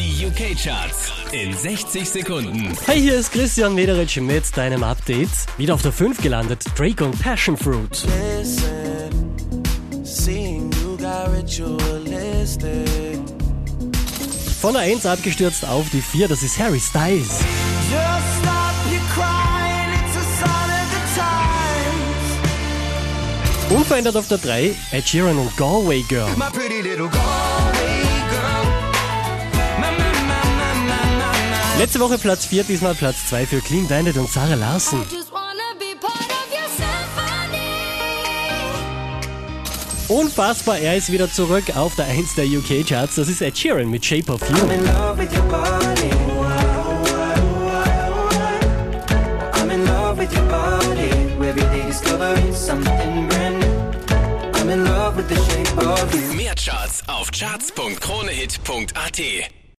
Die UK-Charts in 60 Sekunden. Hey, hier ist Christian Mederitsch mit deinem Update. Wieder auf der 5 gelandet, Drake und Passion Fruit. Listen, seeing you got ritualistic. Von der 1 abgestürzt auf die 4, das ist Harry Styles. Just stop your crying, it's a sign of the times. Unverändert auf der 3, Ed Sheeran und Galway Girl. My pretty little Galway girl. Letzte Woche Platz 4, diesmal Platz 2 für Clean Bandit und Sarah Larsen. Unfassbar, er ist wieder zurück auf der 1 der UK-Charts. Das ist Ed Sheeran mit Shape of You. I'm in love with your body. I'm in love with your body. Every day discovering something brand new. I'm in love with the shape of you. Mehr Charts auf charts.kronehit.at.